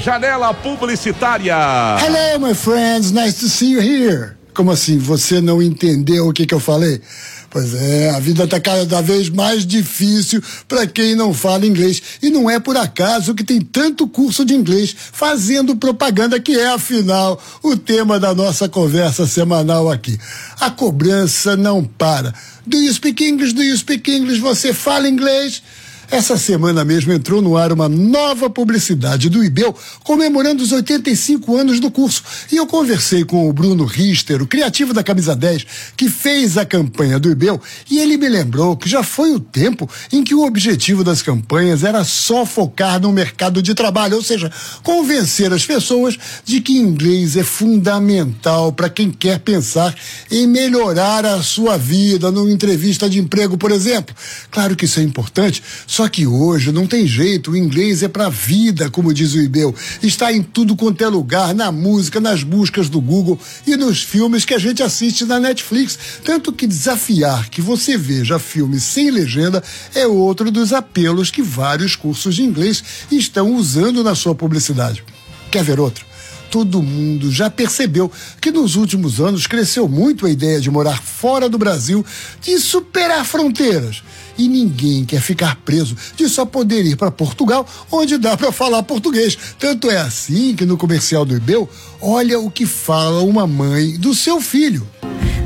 Janela Publicitária. Hello, my friends. Nice to see you here. Como assim? Você não entendeu o que, que eu falei? Pois é, a vida está cada vez mais difícil para quem não fala inglês. E não é por acaso que tem tanto curso de inglês fazendo propaganda, que é, afinal, o tema da nossa conversa semanal aqui. A cobrança não para. Do you speak English? Do you speak English? Você fala inglês? Essa semana mesmo entrou no ar uma nova publicidade do IBEL comemorando os 85 anos do curso. E eu conversei com o Bruno Richter, o criativo da Camisa 10, que fez a campanha do IBEL, e ele me lembrou que já foi o tempo em que o objetivo das campanhas era só focar no mercado de trabalho, ou seja, convencer as pessoas de que inglês é fundamental para quem quer pensar em melhorar a sua vida numa entrevista de emprego, por exemplo. Claro que isso é importante, só que hoje não tem jeito, o inglês é pra vida, como diz o Ibel. Está em tudo quanto é lugar, na música, nas buscas do Google e nos filmes que a gente assiste na Netflix. Tanto que desafiar que você veja filmes sem legenda é outro dos apelos que vários cursos de inglês estão usando na sua publicidade. Quer ver outro? Todo mundo já percebeu que nos últimos anos cresceu muito a ideia de morar fora do Brasil, de superar fronteiras. E ninguém quer ficar preso de só poder ir para Portugal, onde dá para falar português. Tanto é assim que no comercial do Ibeu, olha o que fala uma mãe do seu filho.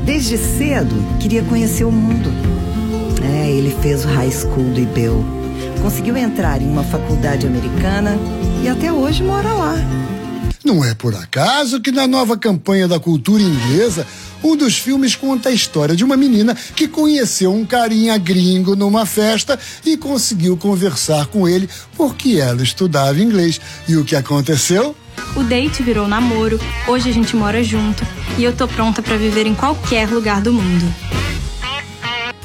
Desde cedo queria conhecer o mundo. É, ele fez o high school do Ibeu. Conseguiu entrar em uma faculdade americana e até hoje mora lá. Não é por acaso que na nova campanha da cultura inglesa, um dos filmes conta a história de uma menina que conheceu um carinha gringo numa festa e conseguiu conversar com ele porque ela estudava inglês. E o que aconteceu? O date virou namoro, hoje a gente mora junto e eu tô pronta para viver em qualquer lugar do mundo.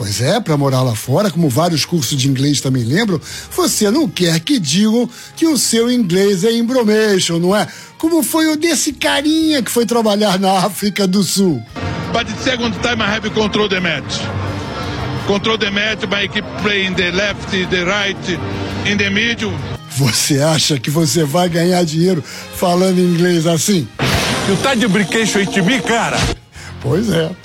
Pois é, para morar lá fora, como vários cursos de inglês também lembram, você não quer que digam que o seu inglês é embromation, não é? Como foi o desse carinha que foi trabalhar na África do Sul. But the second time I have control the match. Control the match by keep playing the left, the right, in the middle. Você acha que você vai ganhar dinheiro falando inglês assim? Tu tá de brinquedo em mim, cara? Pois é.